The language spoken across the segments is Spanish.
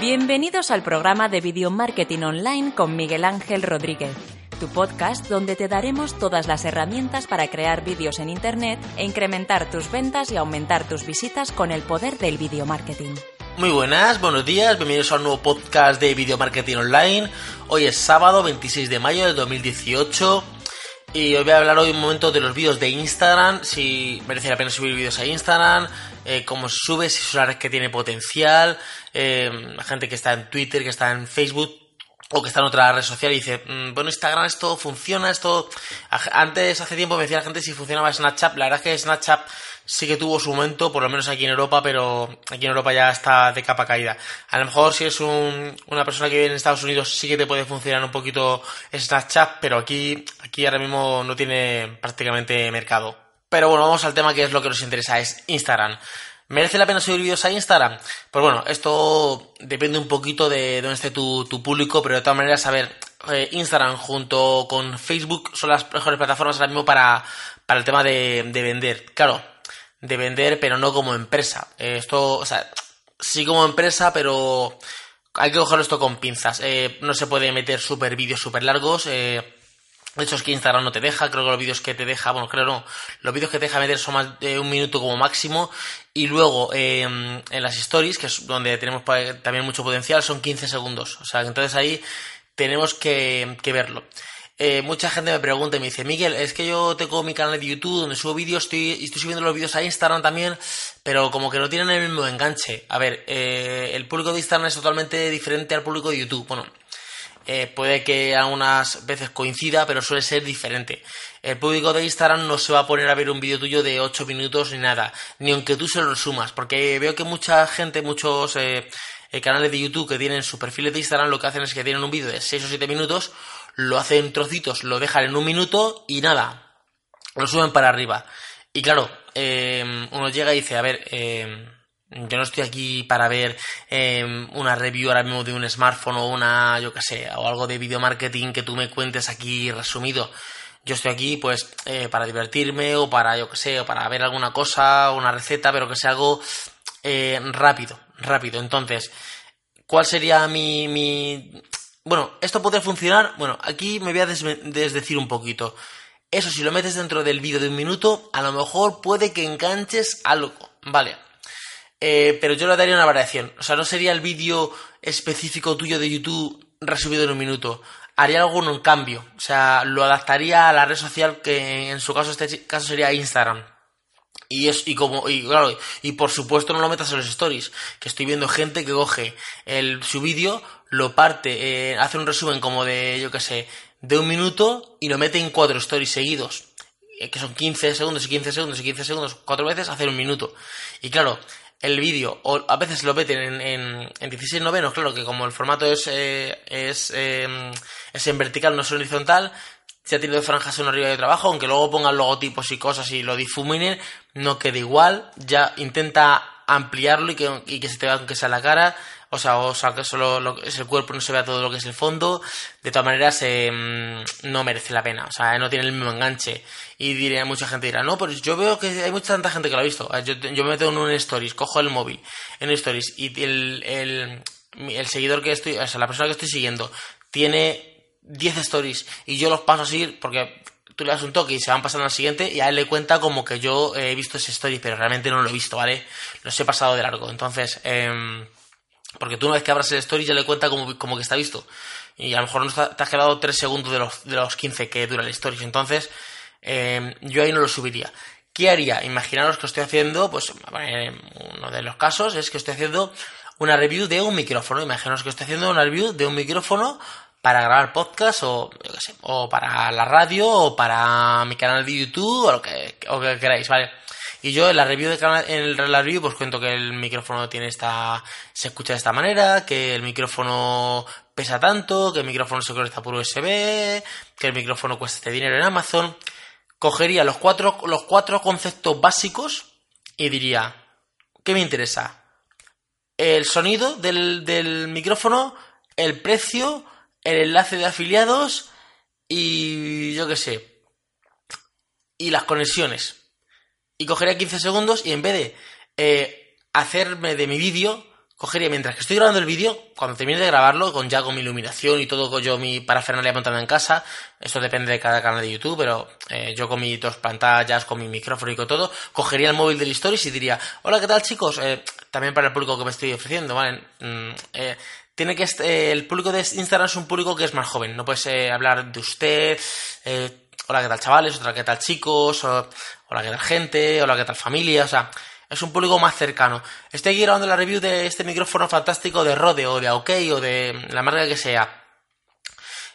Bienvenidos al programa de Video Marketing Online con Miguel Ángel Rodríguez, tu podcast donde te daremos todas las herramientas para crear vídeos en Internet e incrementar tus ventas y aumentar tus visitas con el poder del video marketing. Muy buenas, buenos días, bienvenidos a un nuevo podcast de Video Marketing Online. Hoy es sábado 26 de mayo de 2018 y os voy a hablar hoy un momento de los vídeos de Instagram, si merece la pena subir vídeos a Instagram, eh, cómo se sube, si es una red que tiene potencial, eh, gente que está en Twitter, que está en Facebook o que está en otra red social y dice, mm, bueno, Instagram esto funciona, esto... Antes, hace tiempo me decía la gente si funcionaba Snapchat, la verdad es que Snapchat sí que tuvo su momento, por lo menos aquí en Europa, pero aquí en Europa ya está de capa caída. A lo mejor si es una persona que vive en Estados Unidos sí que te puede funcionar un poquito Snapchat, pero aquí, aquí ahora mismo no tiene prácticamente mercado. Pero bueno, vamos al tema que es lo que nos interesa, es Instagram. ¿Merece la pena subir vídeos a Instagram? Pues bueno, esto depende un poquito de dónde esté tu, público, pero de todas maneras, a ver, eh, Instagram junto con Facebook son las mejores plataformas ahora mismo para, para el tema de, de vender. Claro, de vender, pero no como empresa. Eh, esto, o sea, sí como empresa, pero hay que coger esto con pinzas. Eh, no se puede meter super vídeos super largos. Eh, de hecho, es que Instagram no te deja. Creo que los vídeos que te deja, bueno, creo no. Los vídeos que te deja meter son más de un minuto como máximo. Y luego, en las stories, que es donde tenemos también mucho potencial, son 15 segundos. O sea, entonces ahí tenemos que, que verlo. Eh, mucha gente me pregunta y me dice, Miguel, es que yo tengo mi canal de YouTube donde subo vídeos estoy, estoy subiendo los vídeos a Instagram también, pero como que no tienen el mismo enganche. A ver, eh, el público de Instagram es totalmente diferente al público de YouTube. Bueno, eh, puede que algunas veces coincida, pero suele ser diferente. El público de Instagram no se va a poner a ver un vídeo tuyo de 8 minutos ni nada, ni aunque tú se lo resumas, porque veo que mucha gente, muchos canales de YouTube que tienen su perfil de Instagram, lo que hacen es que tienen un vídeo de 6 o 7 minutos, lo hacen trocitos, lo dejan en un minuto y nada, lo suben para arriba. Y claro, em, uno llega y dice, a ver, em, yo no estoy aquí para ver em, una review ahora mismo de un smartphone o una, yo qué sé, o algo de video marketing que tú me cuentes aquí resumido. Yo estoy aquí, pues, eh, para divertirme o para, yo qué sé, o para ver alguna cosa, una receta, pero que sea algo eh, rápido, rápido. Entonces, ¿cuál sería mi, mi, bueno, esto podría funcionar. Bueno, aquí me voy a desdecir un poquito. Eso, si lo metes dentro del vídeo de un minuto, a lo mejor puede que enganches algo. Vale. Eh, pero yo le daría una variación. O sea, no sería el vídeo específico tuyo de YouTube resumido en un minuto. Haría algo en cambio. O sea, lo adaptaría a la red social que en su caso, este caso sería Instagram. Y es, y como, y claro, y por supuesto no lo metas en los stories, que estoy viendo gente que coge el, su vídeo, lo parte, eh, hace un resumen como de, yo qué sé, de un minuto y lo mete en cuatro stories seguidos, eh, que son 15 segundos y 15 segundos y 15 segundos, cuatro veces, hacer un minuto. Y claro, el vídeo, o a veces lo meten en, en, en 16 novenos, claro que como el formato es, eh, es, em, es en vertical, no es horizontal, si ha tenido franjas en arriba de trabajo, aunque luego pongan logotipos y cosas y lo difuminen, no queda igual, ya intenta ampliarlo y que, y que se te vea aunque sea la cara, o sea, o sea que solo lo que es el cuerpo no se vea todo lo que es el fondo, de todas maneras eh, no merece la pena, o sea, no tiene el mismo enganche. Y diré, mucha gente dirá, no, pero yo veo que hay mucha tanta gente que lo ha visto. Yo, yo me meto en un stories, cojo el móvil en stories y el, el, el seguidor que estoy, o sea, la persona que estoy siguiendo tiene 10 stories y yo los paso así porque tú le das un toque y se van pasando al siguiente y a él le cuenta como que yo he visto ese story, pero realmente no lo he visto, ¿vale? Los he pasado de largo. Entonces, eh, porque tú una vez que abras el story ya le cuenta como, que está visto. Y a lo mejor no te has quedado 3 segundos de los, de los 15 que dura el story. Entonces, eh, yo ahí no lo subiría. ¿Qué haría? Imaginaros que estoy haciendo, pues, uno de los casos es que estoy haciendo una review de un micrófono. Imaginaos que estoy haciendo una review de un micrófono para grabar podcast o, o para la radio o para mi canal de YouTube o lo que, o que queráis, ¿vale? Y yo en la review de canal, en la review pues cuento que el micrófono tiene esta se escucha de esta manera, que el micrófono pesa tanto, que el micrófono se conecta por USB, que el micrófono cuesta este dinero en Amazon. Cogería los cuatro los cuatro conceptos básicos y diría, ¿qué me interesa? El sonido del, del micrófono, el precio, el enlace de afiliados y yo qué sé. Y las conexiones. Y cogería 15 segundos y en vez de eh, hacerme de mi vídeo, cogería mientras que estoy grabando el vídeo, cuando termine de grabarlo, con ya con mi iluminación y todo con yo mi parafernalia montada en casa, eso depende de cada canal de YouTube, pero eh, yo con mis dos pantallas, con mi micrófono y con todo, cogería el móvil del Stories y diría, hola, ¿qué tal chicos? Eh, también para el público que me estoy ofreciendo, ¿vale? Mm, eh, tiene que el público de Instagram es un público que es más joven, no puedes hablar de usted, hola, ¿qué tal chavales? Hola, ¿qué tal chicos? Hola, ¿qué tal gente? Hola, ¿qué tal familia? O sea, es un público más cercano. Estoy aquí grabando la review de este micrófono fantástico de Rode o de OK o de la marca que sea.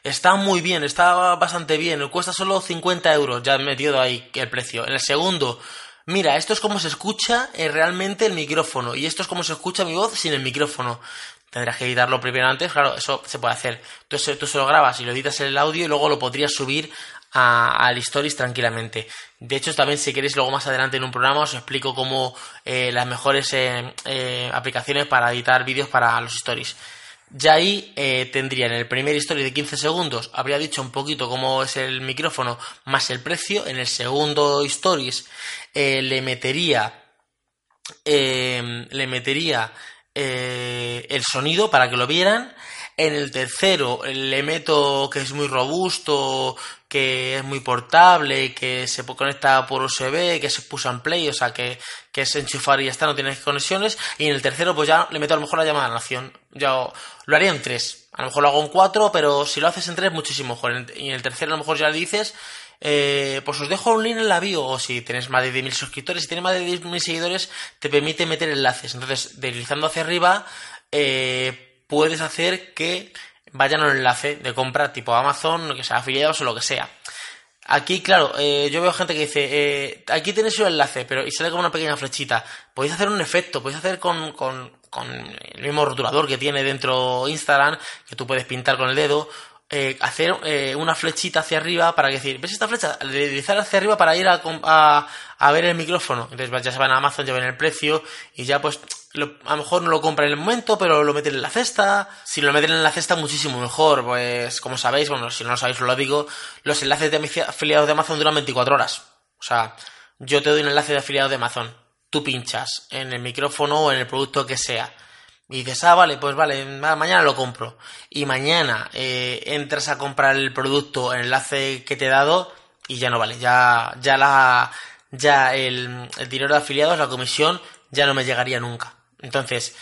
Está muy bien, está bastante bien. Cuesta solo 50 euros, ya he metido ahí el precio. En el segundo, mira, esto es como se escucha eh, realmente el micrófono. Y esto es como se escucha mi voz sin el micrófono. Tendrás que editarlo primero antes, claro, eso se puede hacer. Tú se lo grabas y lo editas en el audio y luego lo podrías subir al Stories tranquilamente. De hecho, también si queréis luego más adelante en un programa os explico cómo eh, las mejores eh, eh, aplicaciones para editar vídeos para los Stories. Ya ahí tendría en el primer story de 15 segundos, habría dicho un poquito cómo es el micrófono más el precio. En el segundo stories le metería le metería el sonido para que lo vieran. En el tercero le meto que es muy robusto, que es muy portable, que se conecta por USB, que se puso en play, o sea, que, que es enchufar y ya está, no tienes conexiones. Y en el tercero, pues ya le meto a lo mejor la llamada la nación. Ya lo haría en tres. A lo mejor lo hago en cuatro, pero si lo haces en tres, muchísimo mejor. Y en el tercero, a lo mejor ya le dices, eh, pues os dejo un link en la bio, o si tienes más de 10.000 suscriptores, si tienes más de 10.000 seguidores, te permite meter enlaces. Entonces, deslizando hacia arriba, eh, puedes hacer que vayan al enlace de compra tipo Amazon, que sea afiliados o lo que sea. Aquí, claro, eh, yo veo gente que dice, eh, aquí tenéis el enlace, pero y sale como una pequeña flechita. Podéis hacer un efecto, podéis hacer con, con, con el mismo rotulador que tiene dentro Instagram, que tú puedes pintar con el dedo, eh, hacer eh, una flechita hacia arriba para decir, ¿ves esta flecha? Deslizar hacia arriba para ir a, a, a, ver el micrófono. Entonces ya se van a Amazon, ya ven el precio y ya pues a lo mejor no lo compran en el momento, pero lo meten en la cesta. Si lo meten en la cesta, muchísimo mejor. Pues como sabéis, bueno, si no lo sabéis, lo digo, los enlaces de afiliados de Amazon duran 24 horas. O sea, yo te doy un enlace de afiliado de Amazon. Tú pinchas en el micrófono o en el producto que sea y dices, ah, vale, pues vale, mañana lo compro. Y mañana eh, entras a comprar el producto, el enlace que te he dado, y ya no vale. Ya, ya la, ya el, dinero de afiliados, la comisión, ya no me llegaría nunca. Entonces,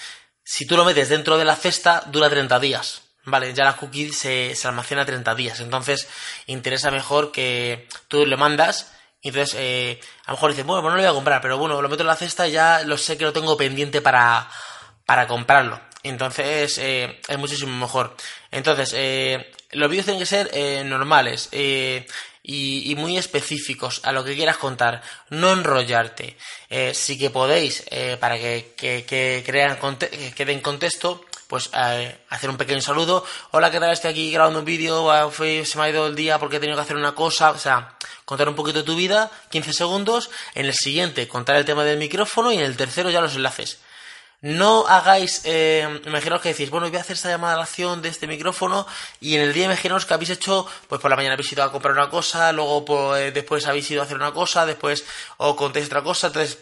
si tú lo metes dentro de la cesta, dura 30 días. Vale, ya la cookie se, se almacena 30 días. Entonces, interesa mejor que tú le mandas. Y entonces, eh, a lo mejor dices, bueno, pues no lo voy a comprar, pero bueno, lo meto en la cesta y ya lo sé que lo tengo pendiente para, para comprarlo. Entonces eh, es muchísimo mejor. Entonces, eh, los vídeos tienen que ser eh, normales y, muy específicos a lo que quieras contar. No enrollarte. sí que podéis, para que, que, crean, que contexto, pues hacer un pequeño saludo. Hola, ¿qué tal? Estoy aquí grabando un vídeo. Ah, se me ha ido el día porque he tenido que hacer una cosa. O sea, contar un poquito de tu vida, 15 segundos. En el siguiente, contar el tema del micrófono. Y en el tercero, ya los enlaces. No hagáis, eh, imaginaos que decís, bueno, voy a hacer esta llamada a la acción de este micrófono y en el día imaginaos que habéis hecho, pues por la mañana habéis ido a comprar una cosa, luego pues, después habéis ido a hacer una cosa, después os contéis otra cosa, entonces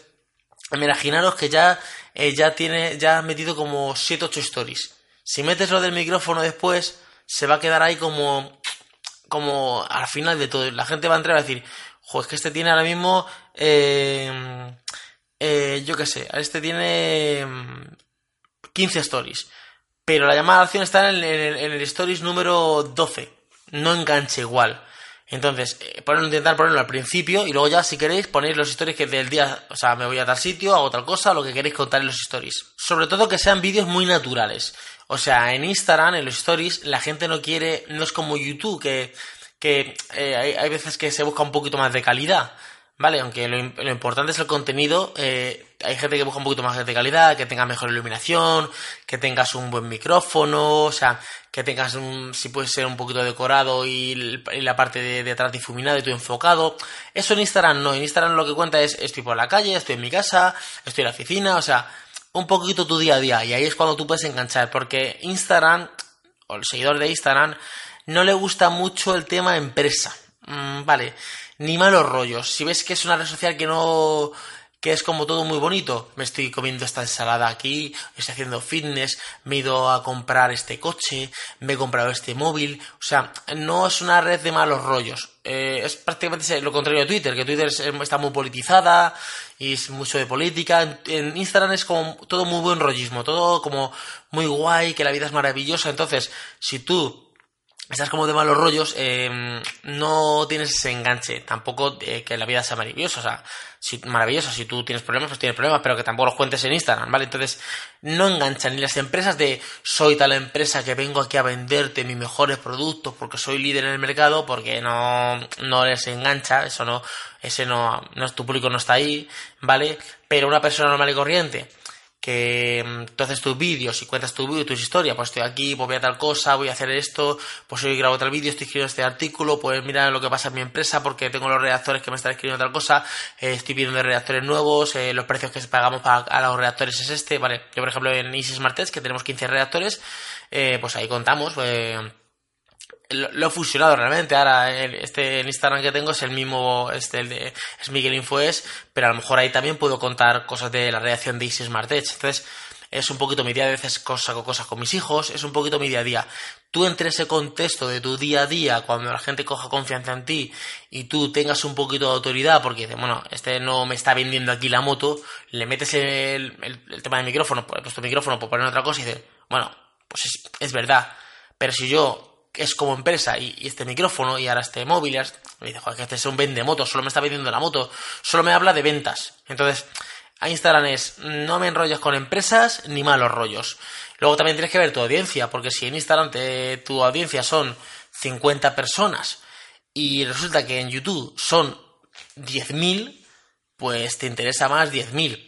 imaginaros que ya, eh, ya tiene, ya has metido como 7 8 stories. Si metes lo del micrófono después, se va a quedar ahí como, como al final de todo. La gente va a entrar a decir, jo, es que este tiene ahora mismo, eh, eh, yo qué sé, este tiene 15 mm, stories, pero la llamada a acción está en el, stories número 12, no enganche igual. Entonces, eh, intentar ponerlo al principio y luego ya, si queréis, ponéis los stories que del día, o sea, me voy a tal sitio, hago tal cosa, lo que queréis contar en los stories. Sobre todo que sean vídeos muy naturales. O sea, en Instagram, en los stories, la gente no quiere, no es como YouTube, que, que eh, hay, hay, veces que se busca un poquito más de calidad. Vale, aunque lo, importante es el contenido, eh, hay gente que busca un poquito más de calidad, que tenga mejor iluminación, que tengas un buen micrófono, o sea, que tengas un, si puede ser un poquito decorado y, la parte de, atrás difuminada y tú enfocado. Eso en Instagram no, en Instagram lo que cuenta es estoy por la calle, estoy en mi casa, estoy en la oficina, o sea, un poquito tu día a día y ahí es cuando tú puedes enganchar, porque Instagram, o el seguidor de Instagram, no le gusta mucho el tema empresa. Mm, vale ni malos rollos. Si ves que es una red social que no que es como todo muy bonito. Me estoy comiendo esta ensalada aquí, estoy haciendo fitness, me he ido a comprar este coche, me he comprado este móvil. O sea, no es una red de malos rollos. Eh, es prácticamente lo contrario de Twitter, que Twitter está muy politizada y es mucho de política. En, Instagram es como todo muy buen rollismo, todo como muy guay, que la vida es maravillosa. Entonces, si tú estás como de malos rollos, em, no tienes ese enganche. Tampoco eh, que la vida sea maravillosa. O sea, si, maravillosa. Si tú tienes problemas, pues tienes problemas, pero que tampoco los cuentes en Instagram, ¿vale? Entonces, no enganchan ni las empresas de soy tal empresa que vengo aquí a venderte mis mejores productos porque soy líder en el mercado, porque no, no les engancha. Eso no, ese no, no, tu público no está ahí, ¿vale? Pero una persona normal y corriente que mm, tus vídeos y cuentas tu vídeo, tus historias, pues estoy aquí, pues voy a tal cosa, voy a hacer esto, pues hoy grabo tal vídeo, estoy escribiendo este artículo, pues mira lo que pasa en mi empresa porque tengo los redactores que me están escribiendo tal cosa, eh, estoy viendo redactores nuevos, eh, los precios que pagamos para, a los redactores es este, vale, yo por ejemplo en Easy Smart Test, que tenemos 15 redactores, eh, pues ahí contamos, lo, he fusionado realmente. Ahora, este el Instagram que tengo es el mismo, este el de es Miguel Infoes, pero a lo mejor ahí también puedo contar cosas de la redacción de Easy Smart Edge. Entonces, es un poquito mi día, a veces saco cosas con mis hijos, es un poquito mi día a día. Tú entre ese contexto de tu día a día, cuando la gente coja confianza en ti y tú tengas un poquito de autoridad, porque bueno, este no me está vendiendo aquí la moto, le metes el, el, tema del micrófono, pues he puesto micrófono por poner otra cosa y dices, bueno, pues es, es verdad. Pero si yo es como empresa y, este micrófono y ahora este móvil, me dice, joder, que este es un vende moto, solo me está vendiendo la moto, solo me habla de ventas. Entonces, a Instagram es, no me enrollas con empresas ni malos rollos. Luego también tienes que ver tu audiencia, porque si en Instagram tu audiencia son 50 personas y resulta que en YouTube son 10.000, pues te interesa más 10.000.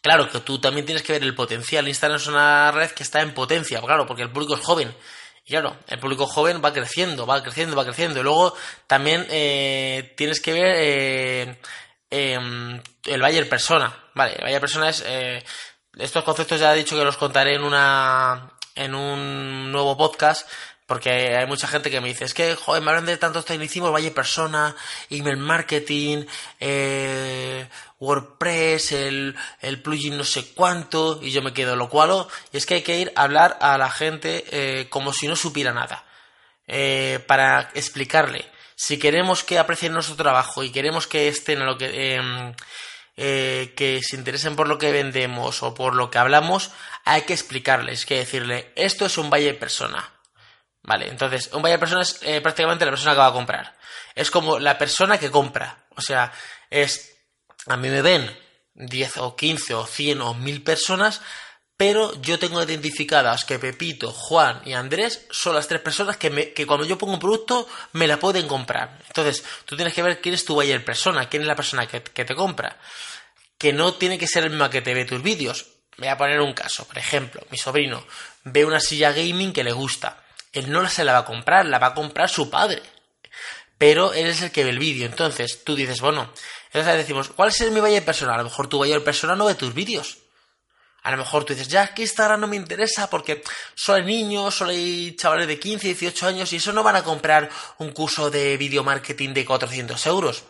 Claro que tú también tienes que ver el potencial. Instagram es una red que está en potencia, claro, porque el público es joven. Y claro, el público joven va creciendo, va creciendo, va creciendo. Y luego también eh, tienes que ver eh, em, el Bayer Persona. Vale, el Bayer Persona es... Eh, estos conceptos ya he dicho que los contaré en una en un nuevo podcast porque hay mucha gente que me dice, es que, joder, me hablan de tantos tecnicismos, Valle Persona, email marketing, eh, WordPress, el, el plugin no sé cuánto, y yo me quedo lo cual, y es que hay que ir a hablar a la gente eh, como si no supiera nada, eh, para explicarle. Si queremos que aprecien nuestro trabajo y queremos que estén a lo que... Em, eh, que se interesen por lo que vendemos o por lo que hablamos, hay que explicarles, que decirle, esto es un valle persona. Vale, entonces, un valle persona es prácticamente la persona que va a comprar. Es como la persona que compra. O sea, es a mí me ven 10 o 15 o 100 o 1000 personas, pero yo tengo identificadas que Pepito, Juan y Andrés son las tres personas que, me, que cuando yo pongo un producto me la pueden comprar. Entonces, tú tienes que ver quién es tu buyer persona, quién es la persona que, que te compra. Que no tiene que ser el mismo que te ve tus vídeos. Voy a poner un caso, por ejemplo, mi sobrino ve una silla gaming que le gusta. Él no se la va a comprar, la va a comprar su padre. Pero él es el que ve el vídeo. Entonces, tú dices, bueno, entonces decimos, ¿cuál es mi buyer persona? A lo mejor tu buyer persona no ve tus vídeos. A lo mejor tú dices, ya que Instagram no me interesa porque solo hay niños, solo hay chavales de 15, 18 años y eso no van a comprar un curso de video marketing de 400 euros.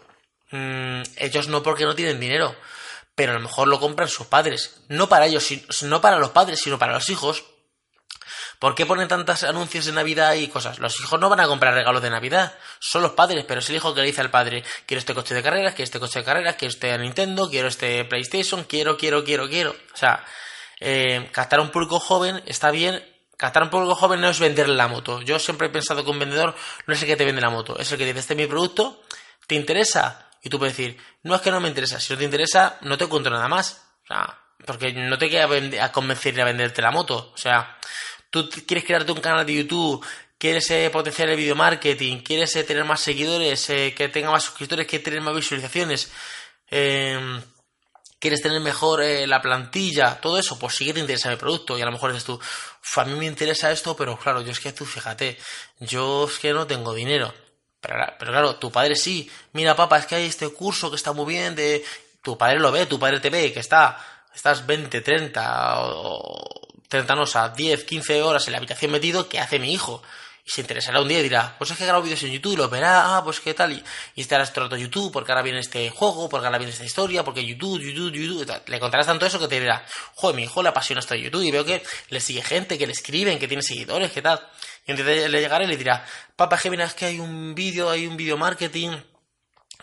Mm, ellos no porque no tienen dinero, pero a lo mejor lo compran sus padres. No para ellos, no para los padres, sino para los hijos. ¿Por qué ponen tantos anuncios de Navidad y cosas? Los hijos no van a comprar regalos de Navidad, son los padres, pero es el hijo que le dice al padre, quiero este coche de carreras, quiero este coche de carreras, quiero este Nintendo, quiero este PlayStation, quiero, quiero, quiero, quiero. O sea, eh, captar a un público joven está bien. Captar a un público joven no es venderle la moto. Yo siempre he pensado que un vendedor no es el que te vende la moto, es el que dice, este es mi producto, ¿te interesa? Y tú puedes decir, no es que no me interesa, si no te interesa, no te encuentro nada más. O sea, porque no te queda a convencer a venderte la moto. O sea, tú quieres crearte un canal de YouTube, quieres eh, potenciar el video marketing, quieres eh, tener más seguidores, eh, que tenga más suscriptores, quieres tener más visualizaciones, em, quieres tener mejor la plantilla, todo eso, pues sí que te interesa mi producto. Y a lo mejor dices tú, a mí me interesa esto, pero claro, yo es que tú, fíjate, yo es que no tengo dinero. Pero, pero claro, tu padre sí. Mira, papá, es que hay este curso que está muy bien, de... tu padre lo ve, tu padre te ve, que está, estás 20, 30 o, 30 a 10, 15 horas en la habitación metido, ¿qué hace mi hijo? y se interesará un día y dirá, pues es que grabo vídeos en YouTube lo verá, ah, pues qué tal, y, y estará este rato YouTube, porque ahora viene este juego, porque ahora viene esta historia, porque YouTube, YouTube, YouTube, tal. le contarás tanto eso que te dirá, joder, mi hijo le apasiona esto de YouTube y veo que le sigue gente, que le escriben, que tiene seguidores, que tal. Y entonces le llegará y le dirá, papá, que mira, es que hay un vídeo, hay un vídeo marketing,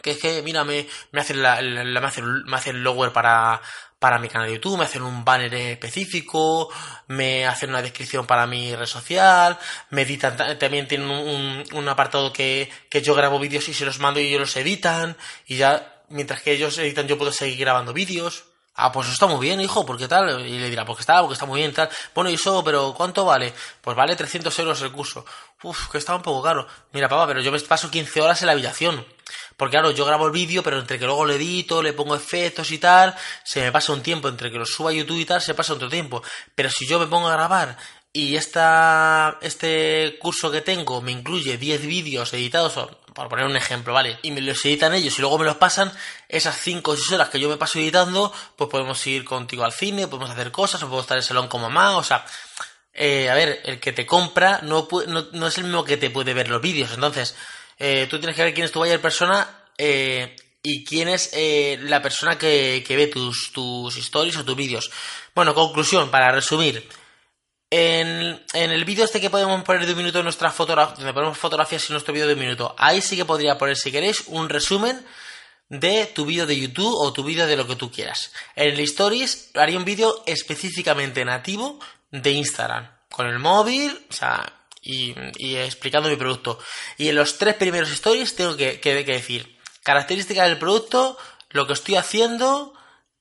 que es que, mira, me, me hacen la, la- me hacen, me hacen el logo para, para mi canal de YouTube, me hacen un banner específico, me hacen una descripción para mi red social, me editan, ta- también tienen un, un- apartado que, que yo grabo vídeos y se los mando y ellos los editan, y ya, mientras que ellos editan yo puedo seguir grabando vídeos. Ah, pues eso está muy bien, hijo, ¿por qué tal? Y le dirá, porque está, porque está muy bien, tal. Bueno, y eso, pero ¿cuánto vale? Pues vale 300 euros el curso. Uf, que está un poco caro. Mira, papá, pero yo me paso 15 horas en la habitación. Porque claro, yo grabo el vídeo, pero entre que luego lo edito, le pongo efectos y tal, se me pasa un tiempo, entre que lo suba a YouTube y tal, se pasa otro tiempo. Pero si yo me pongo a grabar y esta, este curso que tengo me incluye 10 vídeos editados, por poner un ejemplo, ¿vale? Y me los editan ellos y luego me los pasan, esas 5 o 6 horas que yo me paso editando, pues podemos ir contigo al cine, podemos hacer cosas, o podemos estar en el salón con mamá, o sea, eh, a ver, el que te compra no, no, no es el mismo que te puede ver los vídeos. Entonces, eh, tú tienes que ver quién es tu buyer persona eh, y quién es eh, la persona que, que ve tus, tus stories o tus vídeos. Bueno, conclusión, para resumir. En, en el vídeo este que podemos poner de un minuto nuestra fotografía, donde ponemos fotografías en nuestro vídeo de un minuto, ahí sí que podría poner, si queréis, un resumen de tu vídeo de YouTube o tu vídeo de lo que tú quieras. En el Stories haría un vídeo específicamente nativo de Instagram, con el móvil, o sea, y, y explicando mi producto. Y en los tres primeros Stories tengo que, que- decir características del producto, lo que estoy haciendo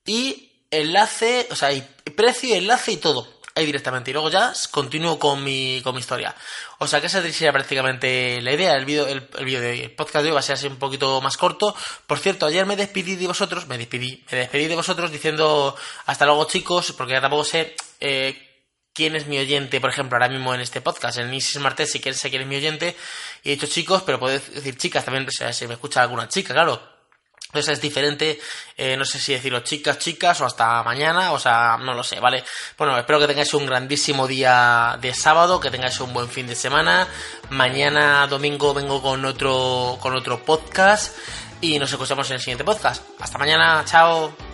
y enlace, o sea, y precio, enlace y todo. Ahí directamente. Y luego ya continúo con mi, con mi historia. O sea que esa sería prácticamente la idea. El vídeo, el, el vídeo de hoy, el podcast de hoy va a ser así un poquito más corto. Por cierto, ayer me despedí de vosotros, me despedí, me despedí de vosotros diciendo hasta luego chicos, porque ya tampoco sé eh, quién es mi oyente, por ejemplo, ahora mismo en este podcast, en Isis Martes, si quieres sé quién es mi oyente. Y he dicho chicos, pero puedo decir chicas también, o sea, si me escucha alguna chica, claro. Entonces es diferente, eh, no sé si decirlo chicas, chicas o hasta mañana, o sea, no lo sé, ¿vale? Bueno, espero que tengáis un grandísimo día de sábado, que tengáis un buen fin de semana. Mañana domingo vengo con otro, con otro podcast y nos escuchamos en el siguiente podcast. Hasta mañana, chao.